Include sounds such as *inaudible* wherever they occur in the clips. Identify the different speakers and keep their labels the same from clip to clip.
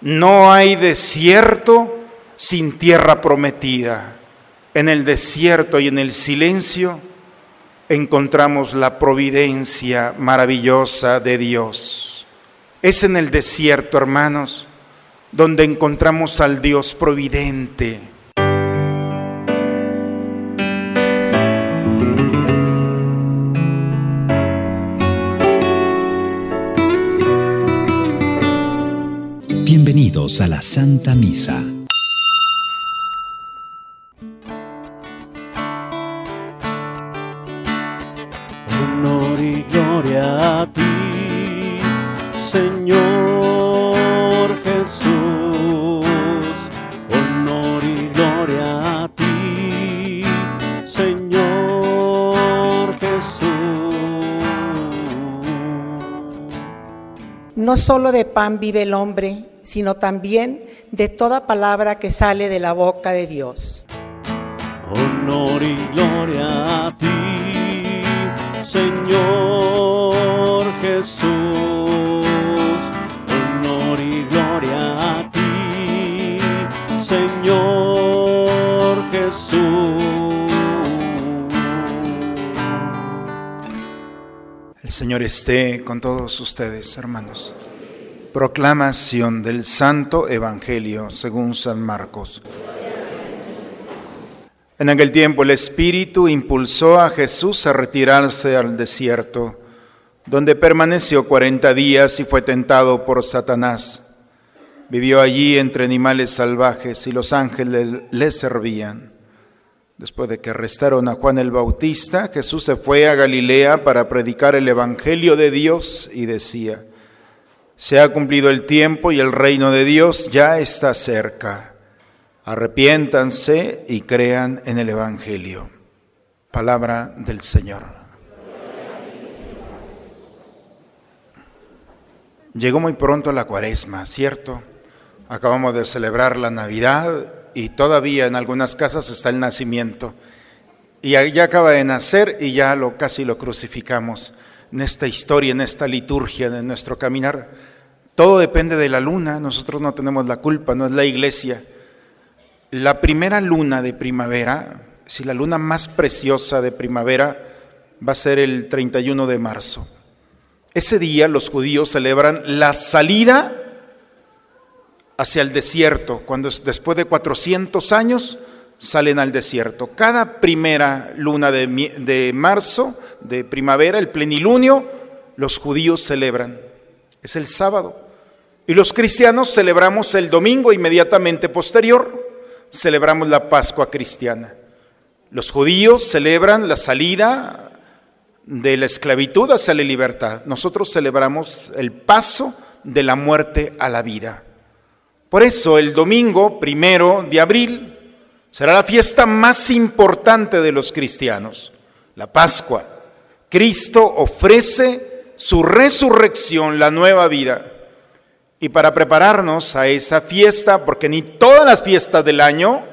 Speaker 1: No hay desierto sin tierra prometida. En el desierto y en el silencio encontramos la providencia maravillosa de Dios. Es en el desierto, hermanos, donde encontramos al Dios providente.
Speaker 2: Bienvenidos a la Santa Misa.
Speaker 3: Honor y gloria a ti, Señor Jesús. Honor y gloria a ti, Señor Jesús.
Speaker 4: No solo de pan vive el hombre, sino también de toda palabra que sale de la boca de Dios.
Speaker 3: Honor y gloria a ti, Señor Jesús. Honor y gloria a ti, Señor Jesús.
Speaker 1: El Señor esté con todos ustedes, hermanos. Proclamación del Santo Evangelio según San Marcos. En aquel tiempo el Espíritu impulsó a Jesús a retirarse al desierto, donde permaneció cuarenta días y fue tentado por Satanás. Vivió allí entre animales salvajes y los ángeles le servían. Después de que arrestaron a Juan el Bautista, Jesús se fue a Galilea para predicar el Evangelio de Dios y decía, se ha cumplido el tiempo y el reino de Dios ya está cerca. Arrepiéntanse y crean en el Evangelio. Palabra del Señor. Llegó muy pronto la cuaresma, ¿cierto? Acabamos de celebrar la Navidad y todavía en algunas casas está el nacimiento. Y ya acaba de nacer y ya lo casi lo crucificamos en esta historia, en esta liturgia de nuestro caminar. Todo depende de la luna, nosotros no tenemos la culpa, no es la iglesia. La primera luna de primavera, si la luna más preciosa de primavera, va a ser el 31 de marzo. Ese día los judíos celebran la salida hacia el desierto, cuando después de 400 años salen al desierto. Cada primera luna de, de marzo, de primavera, el plenilunio, los judíos celebran. Es el sábado. Y los cristianos celebramos el domingo inmediatamente posterior, celebramos la Pascua cristiana. Los judíos celebran la salida de la esclavitud hacia la libertad. Nosotros celebramos el paso de la muerte a la vida. Por eso el domingo primero de abril será la fiesta más importante de los cristianos, la Pascua. Cristo ofrece su resurrección, la nueva vida. Y para prepararnos a esa fiesta, porque ni todas las fiestas del año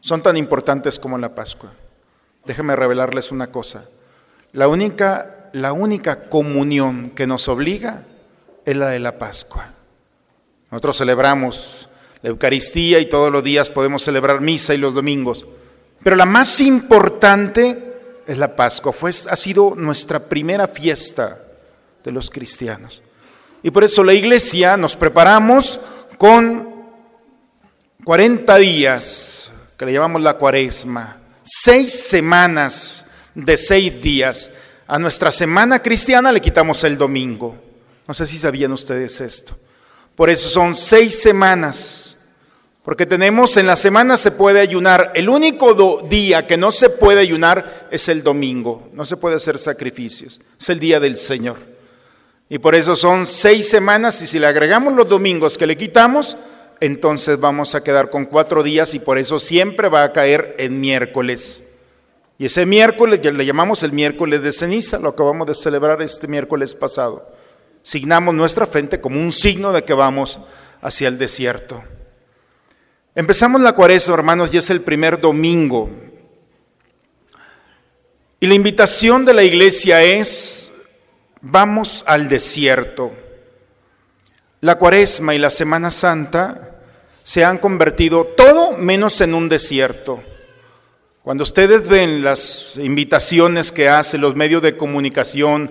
Speaker 1: son tan importantes como la Pascua. Déjenme revelarles una cosa. La única, la única comunión que nos obliga es la de la Pascua. Nosotros celebramos la Eucaristía y todos los días podemos celebrar misa y los domingos. Pero la más importante es la Pascua. Fue, ha sido nuestra primera fiesta de los cristianos. Y por eso la iglesia nos preparamos con 40 días, que le llamamos la cuaresma, seis semanas de seis días. A nuestra semana cristiana le quitamos el domingo. No sé si sabían ustedes esto. Por eso son seis semanas. Porque tenemos en la semana se puede ayunar. El único día que no se puede ayunar es el domingo. No se puede hacer sacrificios. Es el día del Señor. Y por eso son seis semanas y si le agregamos los domingos que le quitamos, entonces vamos a quedar con cuatro días y por eso siempre va a caer en miércoles. Y ese miércoles le llamamos el miércoles de ceniza, lo acabamos de celebrar este miércoles pasado. Signamos nuestra frente como un signo de que vamos hacia el desierto. Empezamos la cuaresma, hermanos, y es el primer domingo. Y la invitación de la iglesia es Vamos al desierto. La cuaresma y la Semana Santa se han convertido todo menos en un desierto. Cuando ustedes ven las invitaciones que hace los medios de comunicación,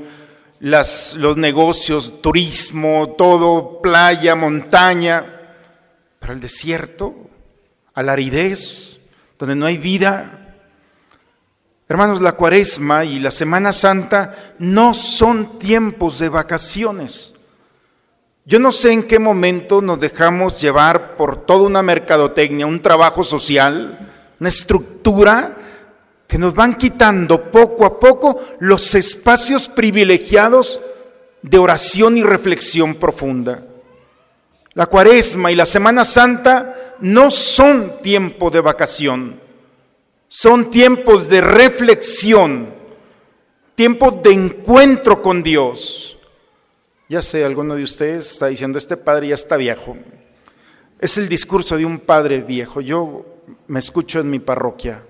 Speaker 1: los negocios, turismo, todo, playa, montaña, pero el desierto, a la aridez, donde no hay vida. Hermanos, la cuaresma y la Semana Santa no son tiempos de vacaciones. Yo no sé en qué momento nos dejamos llevar por toda una mercadotecnia, un trabajo social, una estructura que nos van quitando poco a poco los espacios privilegiados de oración y reflexión profunda. La cuaresma y la Semana Santa no son tiempo de vacación, son tiempos de reflexión, tiempos de encuentro con Dios. Ya sé, alguno de ustedes está diciendo, este padre ya está viejo. Es el discurso de un padre viejo. Yo me escucho en mi parroquia.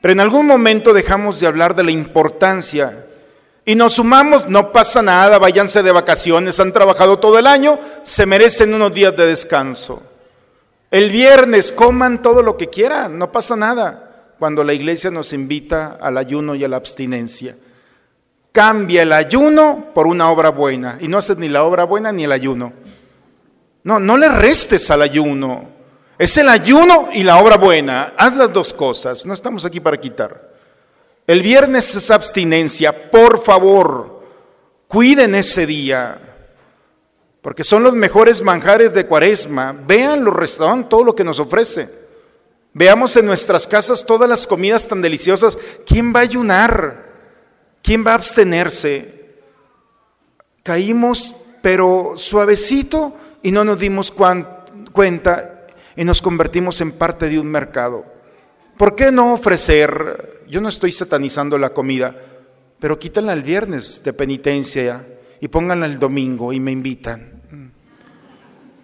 Speaker 1: Pero en algún momento dejamos de hablar de la importancia y nos sumamos, no pasa nada, váyanse de vacaciones, han trabajado todo el año, se merecen unos días de descanso. El viernes coman todo lo que quieran, no pasa nada, cuando la iglesia nos invita al ayuno y a la abstinencia. Cambia el ayuno por una obra buena y no haces ni la obra buena ni el ayuno. No, no le restes al ayuno. Es el ayuno y la obra buena. Haz las dos cosas. No estamos aquí para quitar. El viernes es abstinencia. Por favor, cuiden ese día. Porque son los mejores manjares de cuaresma. Vean los restaurantes, todo lo que nos ofrece. Veamos en nuestras casas todas las comidas tan deliciosas. ¿Quién va a ayunar? ¿Quién va a abstenerse? Caímos, pero suavecito y no nos dimos cuenta y nos convertimos en parte de un mercado. ¿Por qué no ofrecer? Yo no estoy satanizando la comida, pero quítanla el viernes de penitencia y pónganla el domingo y me invitan.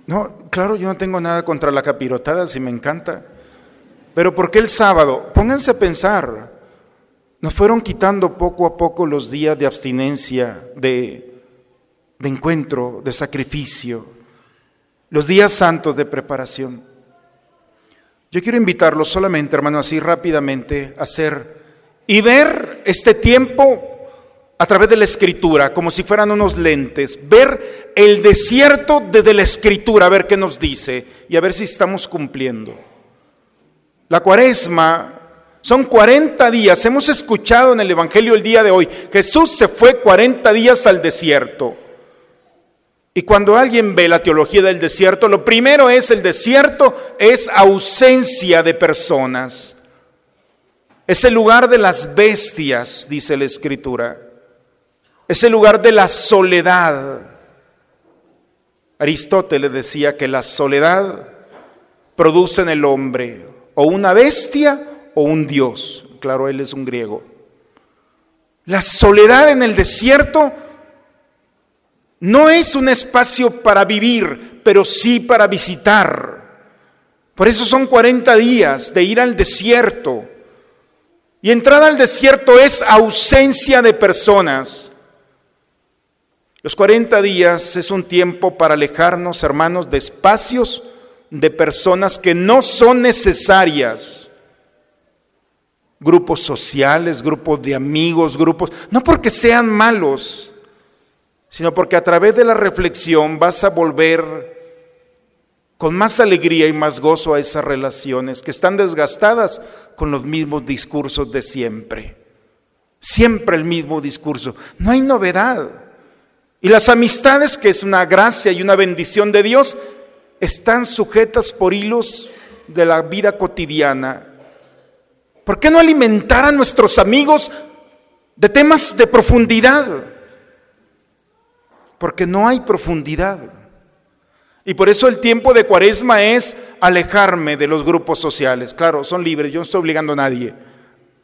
Speaker 1: No, claro, yo no tengo nada contra la capirotada, si me encanta. Pero ¿por qué el sábado? Pónganse a pensar. Nos fueron quitando poco a poco los días de abstinencia, de, de encuentro, de sacrificio, los días santos de preparación. Yo quiero invitarlos solamente, hermano, así rápidamente a hacer y ver este tiempo a través de la escritura, como si fueran unos lentes, ver el desierto desde la escritura, a ver qué nos dice y a ver si estamos cumpliendo. La cuaresma son 40 días, hemos escuchado en el Evangelio el día de hoy, Jesús se fue 40 días al desierto. Y cuando alguien ve la teología del desierto, lo primero es el desierto es ausencia de personas. Es el lugar de las bestias, dice la escritura. Es el lugar de la soledad. Aristóteles decía que la soledad produce en el hombre o una bestia o un dios. Claro, él es un griego. La soledad en el desierto no es un espacio para vivir, pero sí para visitar. Por eso son 40 días de ir al desierto. Y entrar al desierto es ausencia de personas. Los 40 días es un tiempo para alejarnos, hermanos, de espacios de personas que no son necesarias. Grupos sociales, grupos de amigos, grupos, no porque sean malos, sino porque a través de la reflexión vas a volver con más alegría y más gozo a esas relaciones que están desgastadas con los mismos discursos de siempre. Siempre el mismo discurso. No hay novedad. Y las amistades, que es una gracia y una bendición de Dios, están sujetas por hilos de la vida cotidiana. ¿Por qué no alimentar a nuestros amigos de temas de profundidad? porque no hay profundidad. Y por eso el tiempo de cuaresma es alejarme de los grupos sociales. Claro, son libres, yo no estoy obligando a nadie,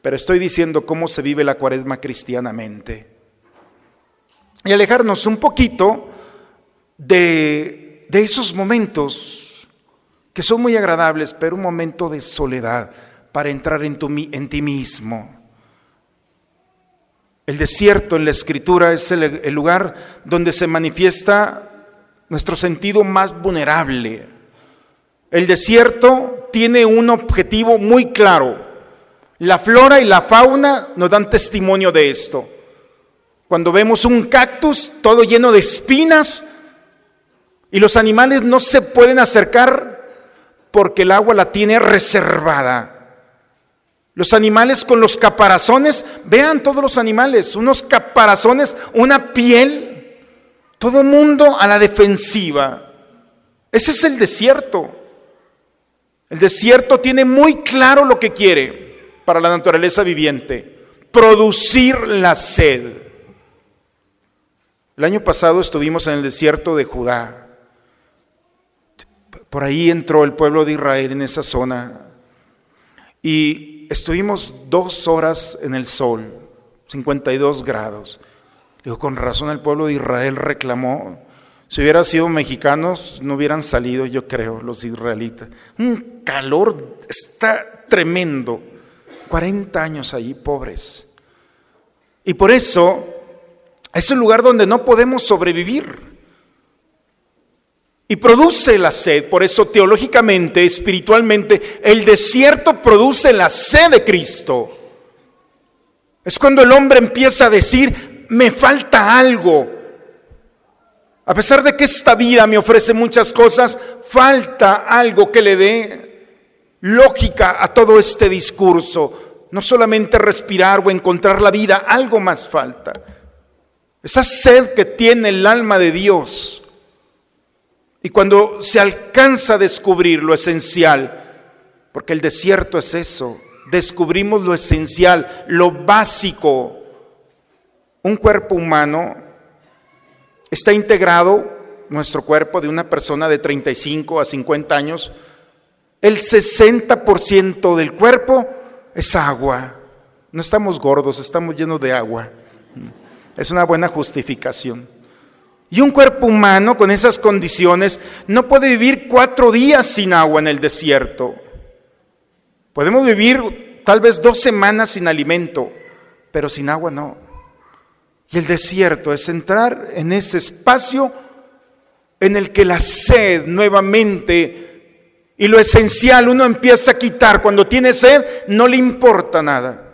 Speaker 1: pero estoy diciendo cómo se vive la cuaresma cristianamente. Y alejarnos un poquito de, de esos momentos que son muy agradables, pero un momento de soledad para entrar en, tu, en ti mismo el desierto en la escritura es el, lugar donde se manifiesta nuestro sentido más vulnerable. El desierto tiene un objetivo muy claro. La flora y la fauna nos dan testimonio de esto. Cuando vemos un cactus todo lleno de espinas y los animales no se pueden acercar porque el agua la tiene reservada. Los animales con los caparazones, vean todos los animales, unos caparazones, una piel, todo mundo a la defensiva. Ese es el desierto. El desierto tiene muy claro lo que quiere para la naturaleza viviente, producir la sed. El año pasado estuvimos en el desierto de Judá. Por ahí entró el pueblo de Israel en esa zona. Y estuvimos dos horas en el sol, 52 grados. Digo, con razón el pueblo de Israel reclamó. Si hubieran sido mexicanos, no hubieran salido, yo creo, los israelitas. Un calor está tremendo. 40 años allí, pobres. Y por eso es el lugar donde no podemos sobrevivir. Y produce la sed, por eso teológicamente, espiritualmente, el desierto produce la sed de Cristo. Es cuando el hombre empieza a decir, me falta algo. A pesar de que esta vida me ofrece muchas cosas, falta algo que le dé lógica a todo este discurso. No solamente respirar o encontrar la vida, algo más falta. Esa sed que tiene el alma de Dios y cuando se alcanza a descubrir lo esencial, porque el desierto es eso, descubrimos lo esencial, lo básico. Un cuerpo humano está integrado, nuestro cuerpo de una persona de 35 a 50 años, el 60% del cuerpo es agua. No estamos gordos, estamos llenos de agua. Es una buena justificación. Y un cuerpo humano con esas condiciones no puede vivir cuatro días sin agua en el desierto. Podemos vivir tal vez dos semanas sin alimento, pero sin agua no. Y el desierto es entrar en ese espacio en el que la sed nuevamente y lo esencial uno empieza a quitar. Cuando tiene sed no le importa nada.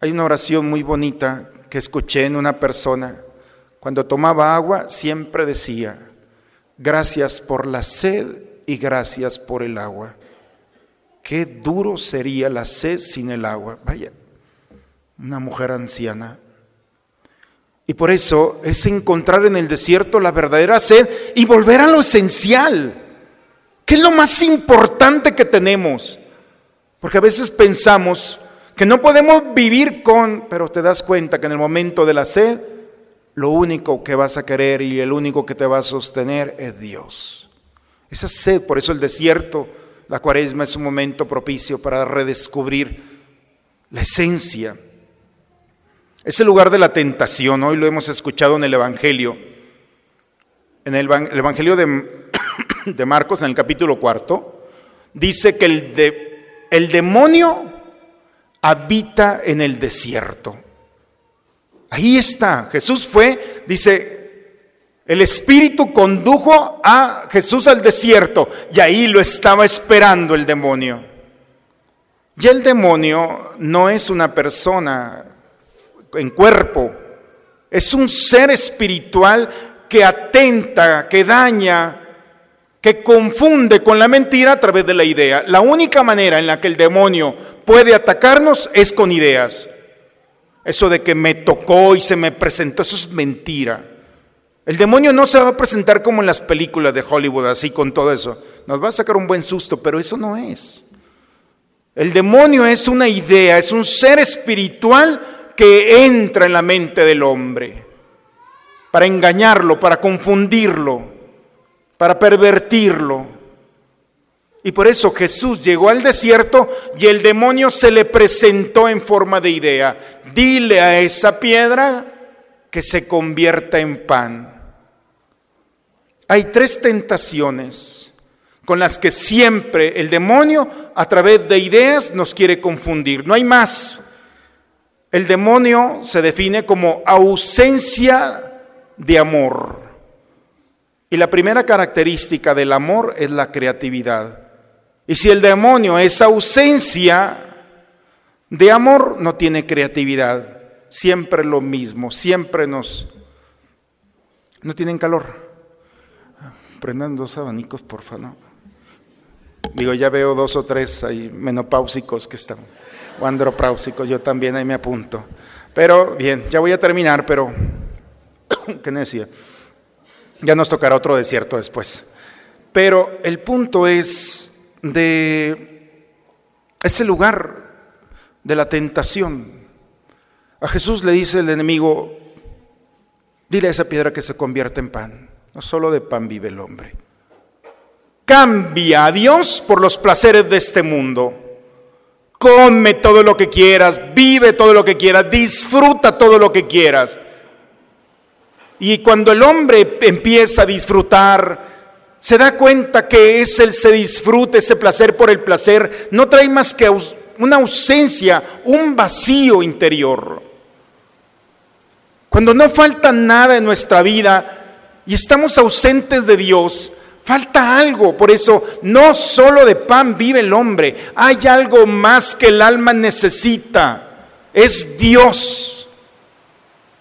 Speaker 1: Hay una oración muy bonita que escuché en una persona cuando tomaba agua siempre decía, gracias por la sed y gracias por el agua. Qué duro sería la sed sin el agua. Vaya, una mujer anciana. Y por eso es encontrar en el desierto la verdadera sed y volver a lo esencial. ¿Qué es lo más importante que tenemos? Porque a veces pensamos que no podemos vivir con, pero te das cuenta que en el momento de la sed lo único que vas a querer y el único que te va a sostener es Dios. Esa sed, por eso el desierto, la cuaresma es un momento propicio para redescubrir la esencia. Es el lugar de la tentación, hoy lo hemos escuchado en el Evangelio. En el, Evangelio *coughs* de, Marcos, en el capítulo cuarto, dice que el, el demonio habita en el desierto. Ahí está. Jesús fue, dice, el Espíritu condujo a Jesús al desierto y ahí lo estaba esperando el demonio. Y el demonio no es una persona en cuerpo, es un ser espiritual que atenta, que daña, que confunde con la mentira a través de la idea. La única manera en la que el demonio puede atacarnos es con ideas. Eso de que me tocó y se me presentó, eso es mentira. El demonio no se va a presentar como en las películas de Hollywood, así con todo eso. Nos va a sacar un buen susto, pero eso no es. El demonio es una idea, es un ser espiritual que entra en la mente del hombre para engañarlo, para confundirlo, para pervertirlo. Y por eso Jesús llegó al desierto y el demonio se le presentó en forma de idea. Dile a esa piedra que se convierta en pan. Hay tres tentaciones con las que siempre el demonio a través de ideas nos quiere confundir. No hay más. El demonio se define como ausencia de amor. Y la primera característica del amor es la creatividad. Y si el demonio es ausencia de amor, no tiene creatividad. Siempre lo mismo, siempre nos... ¿No tienen calor? Prendan dos abanicos, por favor. Digo, ya veo dos o tres ahí menopáusicos que están, o andropáusicos, yo también ahí me apunto. Pero bien, ya voy a terminar, pero *coughs* ¿qué decía? Ya nos tocará otro desierto después. Pero el punto es de ese lugar de la tentación. A Jesús le dice el enemigo, dile a esa piedra que se convierta en pan. No solo de pan vive el hombre. Cambia a Dios por los placeres de este mundo. Come todo lo que quieras, vive todo lo que quieras, disfruta todo lo que quieras. Y cuando el hombre empieza a disfrutar, se da cuenta que es el se disfrute, ese placer por el placer, no trae más que una ausencia, un vacío interior. Cuando no falta nada en nuestra vida, y estamos ausentes de Dios, falta algo. Por eso no solo de pan vive el hombre, hay algo más que el alma necesita. Es Dios.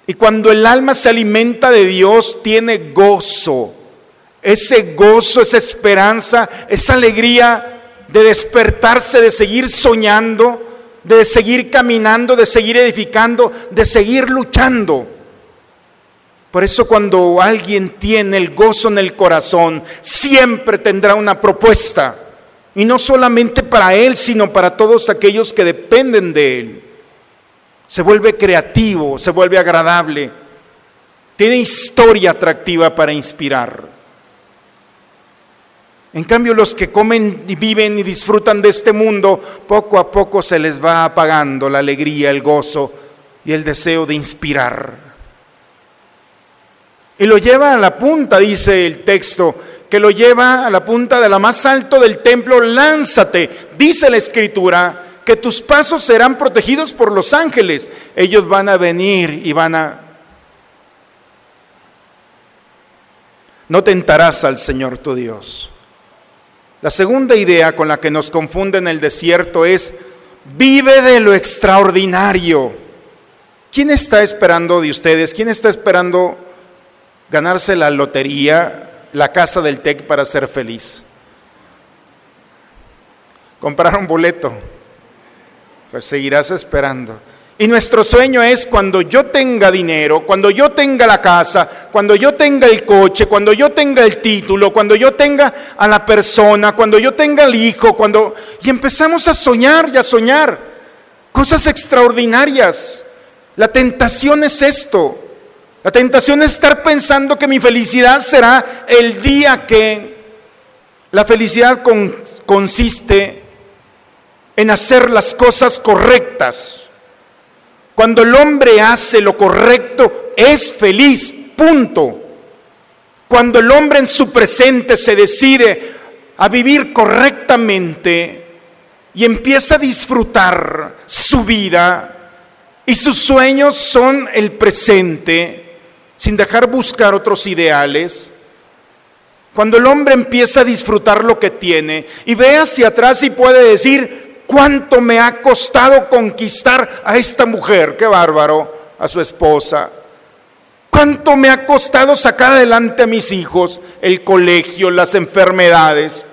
Speaker 1: Y cuando el alma se alimenta de Dios, tiene gozo. Ese gozo, esa esperanza, esa alegría de despertarse, de seguir soñando, de seguir caminando, de seguir edificando, de seguir luchando. Por eso cuando alguien tiene el gozo en el corazón, siempre tendrá una propuesta. Y no solamente para él, sino para todos aquellos que dependen de él. Se vuelve creativo, se vuelve agradable. Tiene historia atractiva para inspirar. En cambio, los que comen y viven y disfrutan de este mundo, poco a poco se les va apagando la alegría, el gozo y el deseo de inspirar. Y lo lleva a la punta, dice el texto, que lo lleva a la punta de la más alto del templo, lánzate, dice la escritura, que tus pasos serán protegidos por los ángeles. Ellos van a venir y van a... No tentarás al Señor tu Dios. La segunda idea con la que nos confunde en el desierto es, vive de lo extraordinario. ¿Quién está esperando de ustedes? ¿Quién está esperando ganarse la lotería, la casa del TEC para ser feliz. Comprar un boleto, pues seguirás esperando. Y nuestro sueño es cuando yo tenga dinero, cuando yo tenga la casa, cuando yo tenga el coche, cuando yo tenga el título, cuando yo tenga a la persona, cuando yo tenga el hijo, cuando... Y empezamos a soñar y a soñar cosas extraordinarias. La tentación es esto. La tentación es estar pensando que mi felicidad será el día que la felicidad consiste en hacer las cosas correctas. Cuando el hombre hace lo correcto, es feliz, punto. Cuando el hombre en su presente se decide a vivir correctamente y empieza a disfrutar su vida y sus sueños son el presente, sin dejar buscar otros ideales, cuando el hombre empieza a disfrutar lo que tiene y ve hacia atrás y puede decir, ¿cuánto me ha costado conquistar a esta mujer? Qué bárbaro, a su esposa. ¿Cuánto me ha costado sacar adelante a mis hijos, el colegio, las enfermedades?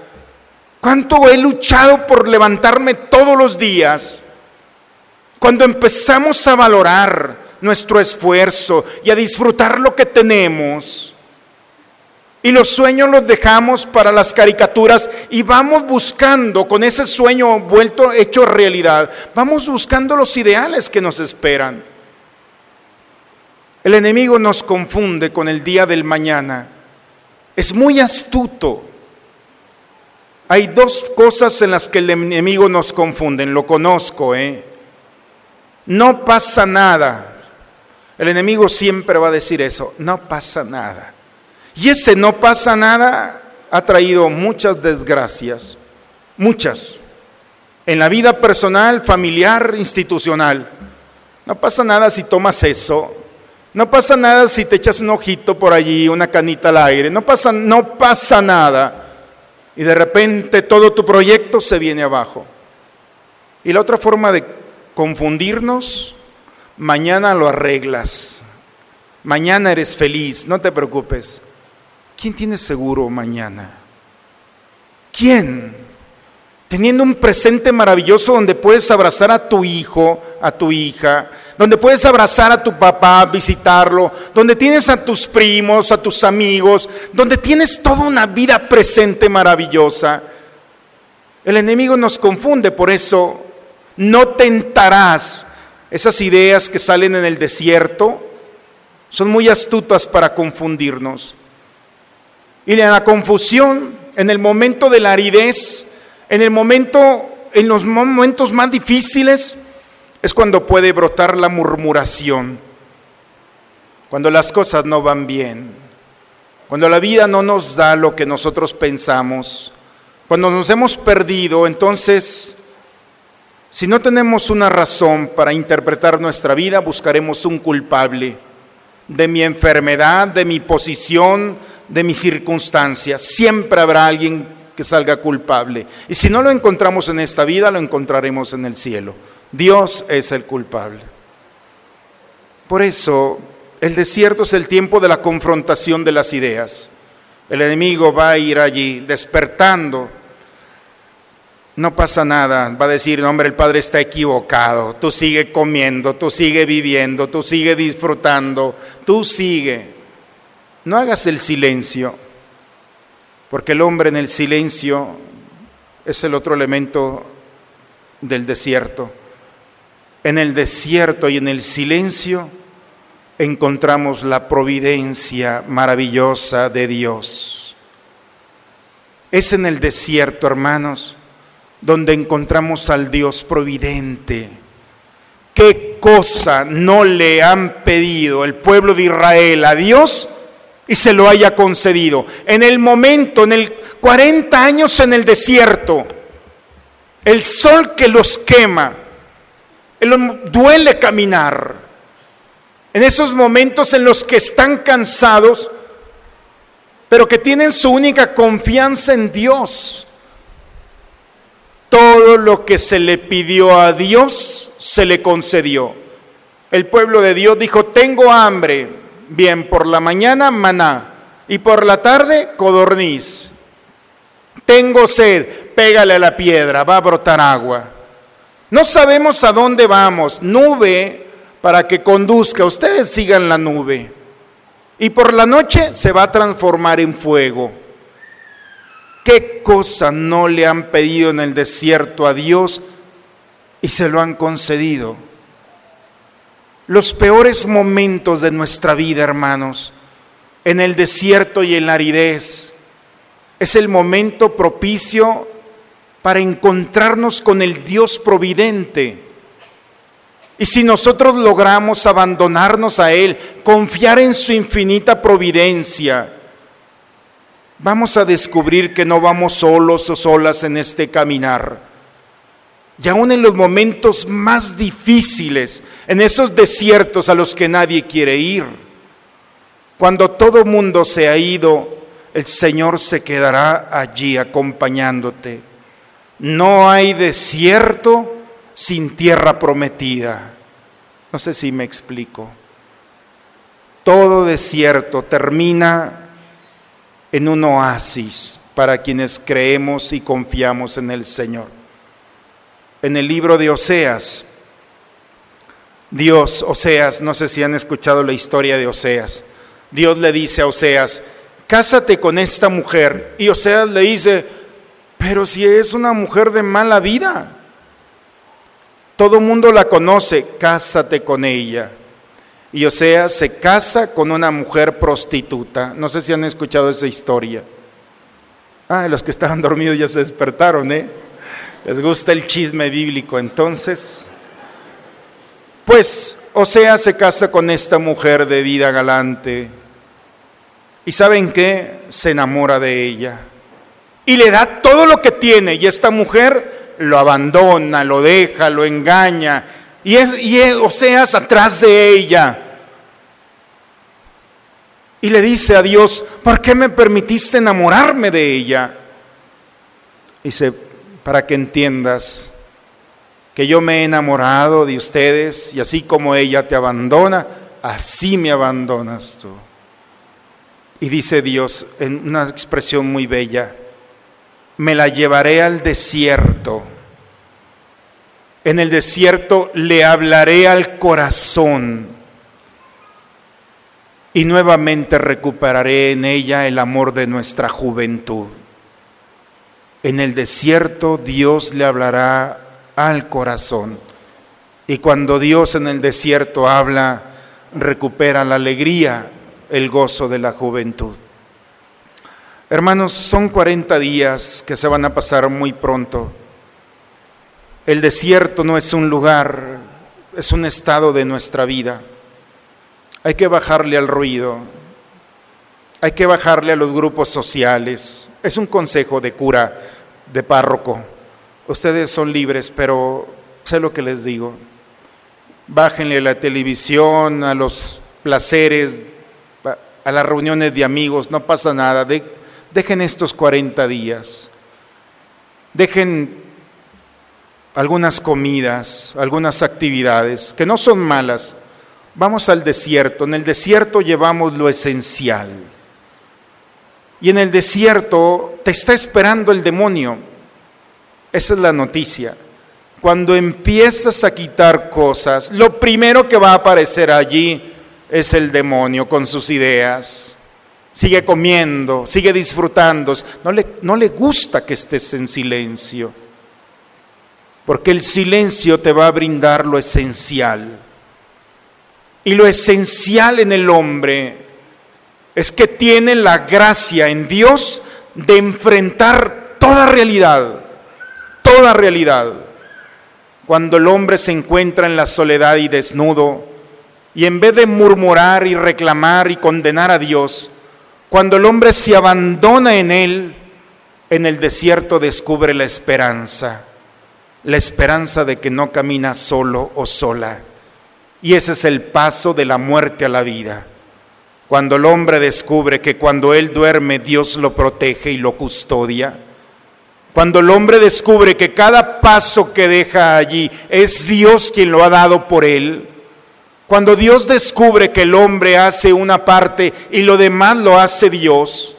Speaker 1: ¿Cuánto he luchado por levantarme todos los días? Cuando empezamos a valorar nuestro esfuerzo y a disfrutar lo que tenemos. Y los sueños los dejamos para las caricaturas y vamos buscando con ese sueño vuelto hecho realidad, vamos buscando los ideales que nos esperan. El enemigo nos confunde con el día del mañana. Es muy astuto. Hay dos cosas en las que el enemigo nos confunde, lo conozco, ¿eh? No pasa nada. El enemigo siempre va a decir eso, no pasa nada. Y ese no pasa nada ha traído muchas desgracias, muchas, en la vida personal, familiar, institucional. No pasa nada si tomas eso No pasa nada si te echas un ojito por allí, una canita al aire. No pasa, no pasa nada. Y de repente todo tu proyecto se viene abajo. Y la otra forma de confundirnos, mañana lo arreglas. Mañana eres feliz, no te preocupes. ¿Quién tiene seguro mañana? ¿Quién? Teniendo un presente maravilloso donde puedes abrazar a tu hijo, a tu hija, donde puedes abrazar a tu papá, visitarlo, donde tienes a tus primos, a tus amigos, donde tienes toda una vida presente maravillosa. El enemigo nos confunde, por eso no tentarás esas ideas que salen en el desierto, son muy astutas para confundirnos. Y en la confusión, en el momento de la aridez, en el momento, en los momentos más difíciles, es cuando puede brotar la murmuración, cuando las cosas no van bien, cuando la vida no nos da lo que nosotros pensamos, cuando nos hemos perdido, entonces, si no tenemos una razón para interpretar nuestra vida, buscaremos un culpable de mi enfermedad, de mi posición, de mis circunstancias. Siempre habrá alguien que salga culpable. Y si no lo encontramos en esta vida, lo encontraremos en el cielo. Dios es el culpable. Por eso, el desierto es el tiempo de la confrontación de las ideas. El enemigo va a ir allí despertando. No pasa nada, va a decir, no, hombre, el Padre está equivocado, tú sigue comiendo, tú sigue viviendo, tú sigue disfrutando, tú sigue. No hagas el silencio, porque el hombre en el silencio es el otro elemento del desierto. En el desierto y en el silencio encontramos la providencia maravillosa de Dios. Es en el desierto, hermanos, donde encontramos al Dios providente. ¿Qué cosa no le han pedido el pueblo de Israel a Dios y se lo haya concedido? En el momento, en el 40 años en el desierto, el sol que los quema, duele caminar. En esos momentos en los que están cansados, pero que tienen su única confianza en Dios. Todo lo que se le pidió a Dios se le concedió. El pueblo de Dios dijo, tengo hambre. Bien, por la mañana maná y por la tarde codorniz. Tengo sed, pégale a la piedra, va a brotar agua. No sabemos a dónde vamos. Nube para que conduzca. Ustedes sigan la nube. Y por la noche se va a transformar en fuego. ¿Qué cosa no le han pedido en el desierto a Dios y se lo han concedido? Los peores momentos de nuestra vida, hermanos, en el desierto y en la aridez, es el momento propicio para encontrarnos con el Dios providente. Y si nosotros logramos abandonarnos a Él, confiar en su infinita providencia, vamos a descubrir que no vamos solos o solas en este caminar. Y aún en los momentos más difíciles, en esos desiertos a los que nadie quiere ir, cuando todo mundo se ha ido, el Señor se quedará allí acompañándote. No hay desierto sin tierra prometida. No sé si me explico. Todo desierto termina en un oasis para quienes creemos y confiamos en el Señor. En el libro de Oseas, Dios, Oseas, no sé si han escuchado la historia de Oseas, Dios le dice a Oseas, cásate con esta mujer. Y Oseas le dice, pero si es una mujer de mala vida, todo mundo la conoce, cásate con ella. Y o sea, se casa con una mujer prostituta. No sé si han escuchado esa historia. Ah, los que estaban dormidos ya se despertaron, ¿eh? Les gusta el chisme bíblico. Entonces, pues, o sea, se casa con esta mujer de vida galante. ¿Y saben qué? Se enamora de ella y le da todo lo que tiene y esta mujer lo abandona, lo deja, lo engaña y es, y Oseas atrás de ella. Y le dice a Dios, ¿por qué me permitiste enamorarme de ella? Dice, para que entiendas que yo me he enamorado de ustedes y así como ella te abandona, así me abandonas tú. Y dice Dios en una expresión muy bella, me la llevaré al desierto. En el desierto le hablaré al corazón y nuevamente recuperaré en ella el amor de nuestra juventud. En el desierto Dios le hablará al corazón. Y cuando Dios en el desierto habla, recupera la alegría, el gozo de la juventud. Hermanos, son 40 días que se van a pasar muy pronto. El desierto no es un lugar, es un estado de nuestra vida. Hay que bajarle al ruido, hay que bajarle a los grupos sociales. Es un consejo de cura, de párroco. Ustedes son libres, pero sé lo que les digo. Bájenle la televisión, a los placeres, a las reuniones de amigos, no pasa nada. dejen estos 40 días. Dejen algunas comidas, algunas actividades, que no son malas. Vamos al desierto. En el desierto llevamos lo esencial. Y en el desierto te está esperando el demonio. Esa es la noticia. Cuando empiezas a quitar cosas, lo primero que va a aparecer allí es el demonio con sus ideas. Sigue comiendo, sigue disfrutando. No le, no le gusta que estés en silencio. Porque el silencio te va a brindar lo esencial. Y lo esencial en el hombre es que tiene la gracia en Dios de enfrentar toda realidad, toda realidad. Cuando el hombre se encuentra en la soledad y desnudo, y en vez de murmurar y reclamar y condenar a Dios, cuando el hombre se abandona en Él, en el desierto descubre la esperanza, la esperanza de que no camina solo o sola. Y ese es el paso de la muerte a la vida. Cuando el hombre descubre que cuando él duerme Dios lo protege y lo custodia. Cuando el hombre descubre que cada paso que deja allí es Dios quien lo ha dado por él cuando Dios descubre que el hombre hace una parte y lo demás lo hace Dios,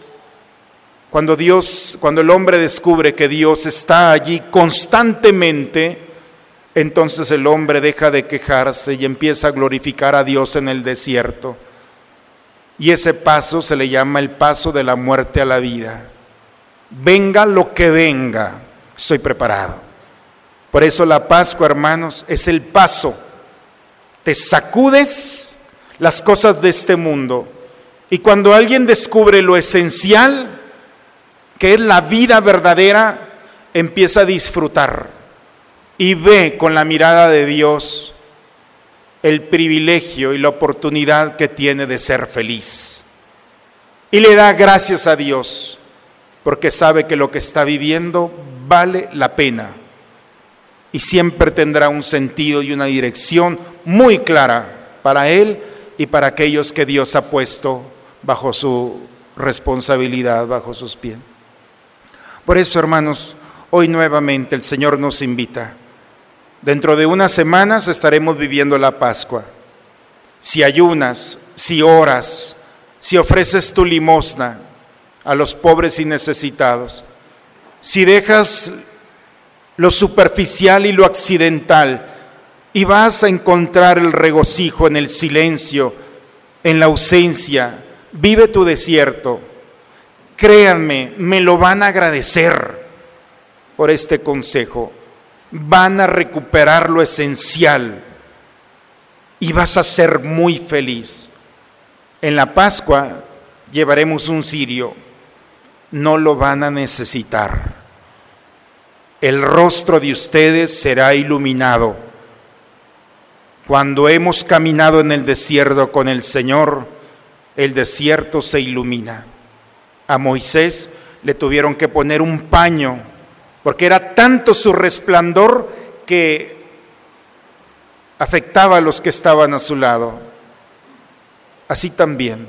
Speaker 1: cuando Dios, cuando el hombre descubre que Dios está allí constantemente, entonces el hombre deja de quejarse y empieza a glorificar a Dios en el desierto. Y ese paso se le llama el paso de la muerte a la vida. Venga lo que venga, estoy preparado. Por eso la Pascua, hermanos, es el paso te sacudes las cosas de este mundo. Y cuando alguien descubre lo esencial, que es la vida verdadera, empieza a disfrutar y ve con la mirada de Dios el privilegio y la oportunidad que tiene de ser feliz. Y le da gracias a Dios porque sabe que lo que está viviendo vale la pena y siempre tendrá un sentido y una dirección muy clara para él y para aquellos que Dios ha puesto bajo su responsabilidad, bajo sus pies. Por eso, hermanos, hoy nuevamente el Señor nos invita. Dentro de unas semanas estaremos viviendo la Pascua. Si ayunas, si oras, si ofreces tu limosna a los pobres y necesitados, si dejas lo superficial y lo accidental, y vas a encontrar el regocijo en el silencio, en la ausencia. Vive tu desierto. Créanme, me lo van a agradecer por este consejo. Van a recuperar lo esencial y vas a ser muy feliz. En la Pascua llevaremos un cirio. No lo van a necesitar el rostro de ustedes será iluminado. Cuando hemos caminado en el desierto con el Señor, el desierto se ilumina. A Moisés le tuvieron que poner un paño, porque era tanto su resplandor que afectaba a los que estaban a su lado. Así también,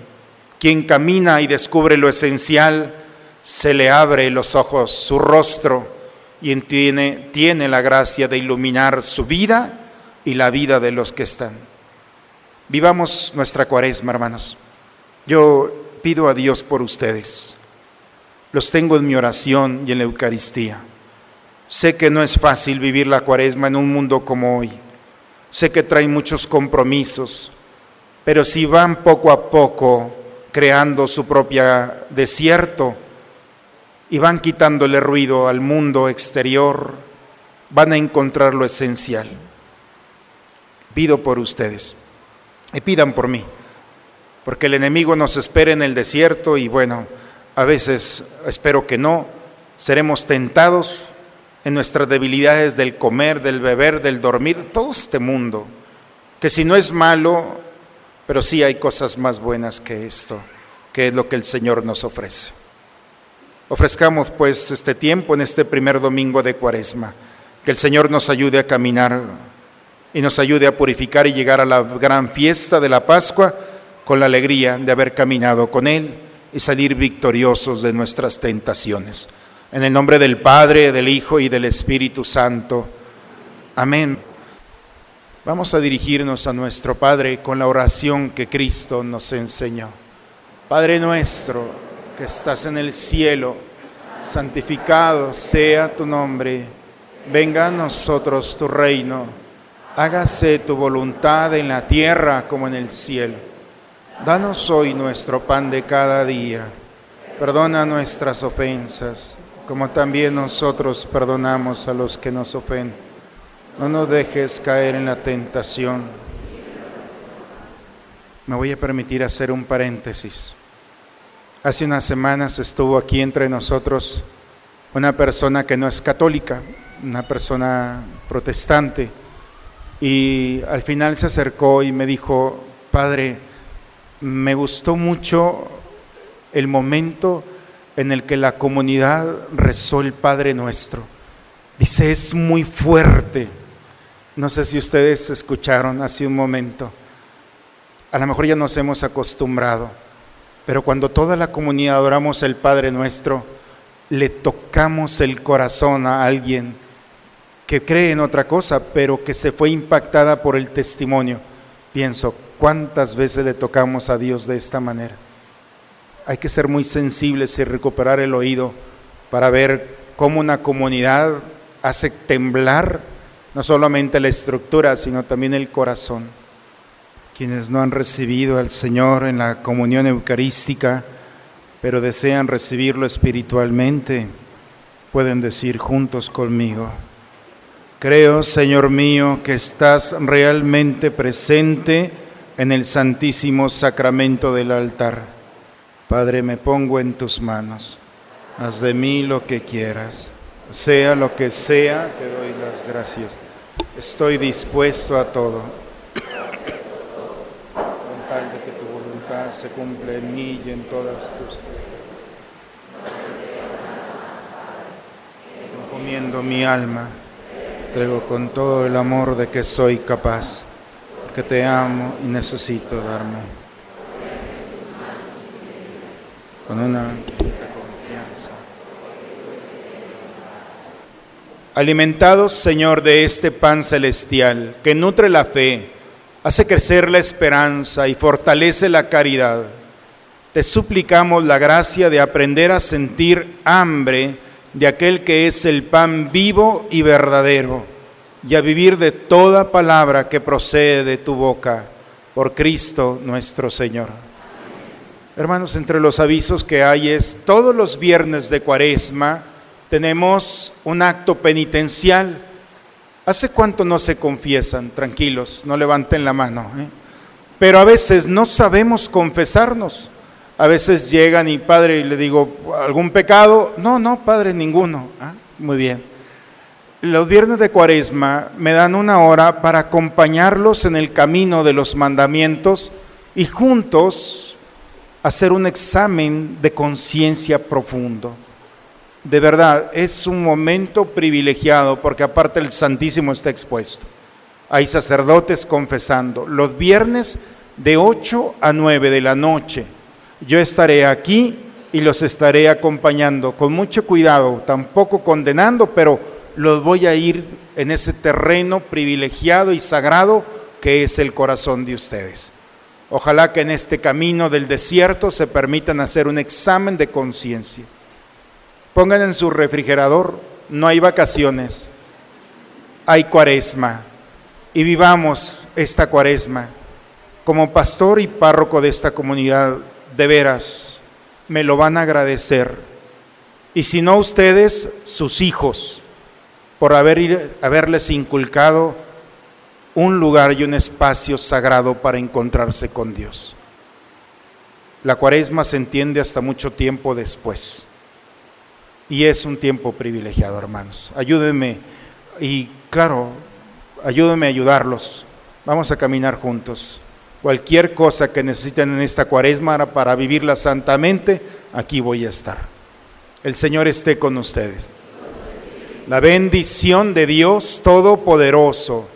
Speaker 1: Quien camina y descubre lo esencial, se le abre los ojos, su rostro, y tiene, tiene la gracia de iluminar su vida y la vida de los que están. Vivamos nuestra cuaresma, hermanos. Yo pido a Dios por ustedes. Los tengo en mi oración y en la Eucaristía. Sé que no es fácil vivir la cuaresma en un mundo como hoy. Sé que trae muchos compromisos, pero si van poco a poco creando su propia desierto y van quitándole ruido al mundo exterior, van a encontrar lo esencial. Pido por ustedes y pidan por mí, porque el enemigo nos espera en el desierto y bueno, a veces espero que no, seremos tentados en nuestras debilidades del comer, del beber, del dormir, todo este mundo, que si no es malo, pero sí hay cosas más buenas que esto, que es lo que el Señor nos ofrece. Ofrezcamos pues este tiempo en este primer domingo de Cuaresma, que el Señor nos ayude a caminar y nos ayude a purificar y llegar a la gran fiesta de la Pascua con la alegría de haber caminado con Él y salir victoriosos de nuestras tentaciones. En el nombre del Padre, del Hijo y del Espíritu Santo. Amén. Vamos a dirigirnos a nuestro Padre con la oración que Cristo nos enseñó. Padre nuestro, que estás en el cielo, santificado sea tu nombre. Venga a nosotros tu reino. Hágase tu voluntad en la tierra como en el cielo. Danos hoy nuestro pan de cada día. Perdona nuestras ofensas como también nosotros perdonamos a los que nos ofenden. No nos dejes caer en la tentación. Me voy a permitir hacer un paréntesis. Hace unas semanas estuvo aquí entre nosotros una persona que no es católica, una persona protestante, y al final se acercó y me dijo, Padre, me gustó mucho el momento en el que la comunidad rezó el Padre Nuestro. Dice, es muy fuerte. No sé si ustedes escucharon hace un momento. A lo mejor ya nos hemos acostumbrado, pero cuando toda la comunidad adoramos el Padre Nuestro, le tocamos el corazón a alguien que cree en otra cosa, pero que se fue impactada por el testimonio. Pienso, ¿cuántas veces le tocamos a Dios de esta manera? Hay que ser muy sensibles y recuperar el oído para ver cómo una comunidad hace temblar no solamente la estructura, sino también el corazón. Quienes no han recibido al Señor en la comunión eucarística, pero desean recibirlo espiritualmente, pueden decir juntos conmigo, creo, Señor mío, que estás realmente presente en el santísimo sacramento del altar Padre, me pongo en tus manos. Haz de mí lo que quieras. Sea lo que sea, te doy las gracias. Estoy dispuesto a todo. Con tal de que tu voluntad se cumpla en mí y en todas tus Encomiendo mi alma, traigo con todo el amor de que soy capaz, porque te amo y necesito darme con una confianza. Alimentados, Señor, de este pan celestial que nutre la fe, hace crecer la esperanza y fortalece la caridad, te suplicamos la gracia de aprender a sentir hambre de aquel que es el pan vivo y verdadero, y a vivir de toda palabra que procede de tu boca, por Cristo nuestro Señor. Hermanos, entre los avisos que hay es, todos los viernes de cuaresma tenemos un acto penitencial. ¿Hace cuánto no se confiesan? Tranquilos, no levanten la mano. ¿eh? Pero a veces no sabemos confesarnos. A veces llegan y padre, le digo, ¿algún pecado? No, no, padre, ninguno. Ah, muy bien. Los viernes de cuaresma me dan una hora para acompañarlos en el camino de los mandamientos y juntos hacer un examen de conciencia profundo. De verdad, es un momento privilegiado porque aparte el Santísimo está expuesto. Hay sacerdotes confesando. Los viernes de 8 a 9 de la noche. Yo estaré aquí y los estaré acompañando con mucho cuidado, tampoco condenando, pero los voy a ir en ese terreno privilegiado y sagrado que es el corazón de ustedes. Ojalá que en este camino del desierto se permitan hacer un examen de conciencia. Pongan en su refrigerador, no hay vacaciones, hay cuaresma y vivamos esta cuaresma. Como pastor y párroco de esta comunidad, de veras, me lo van a agradecer. Y si no ustedes, sus hijos, por haber, haberles inculcado un lugar y un espacio sagrado para encontrarse con Dios. La cuaresma se entiende hasta mucho tiempo después. Y es un tiempo privilegiado, hermanos. Ayúdenme y claro, ayúdenme a ayudarlos. Vamos a caminar juntos. Cualquier cosa que necesiten en esta cuaresma para vivirla santamente, aquí voy a estar. El Señor esté con ustedes. La bendición de Dios Todopoderoso,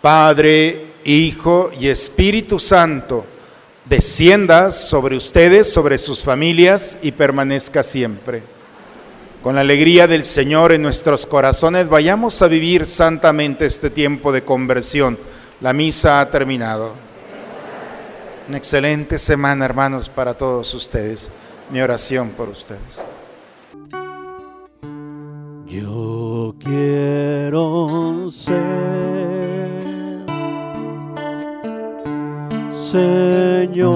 Speaker 1: Padre, Hijo y Espíritu Santo, descienda sobre ustedes, sobre sus familias y permanezca siempre. Con la alegría del Señor en nuestros corazones, vayamos a vivir santamente este tiempo de conversión. La misa ha terminado. Una excelente semana, hermanos, para todos ustedes. Mi oración por ustedes.
Speaker 3: Yo quiero ser, Señor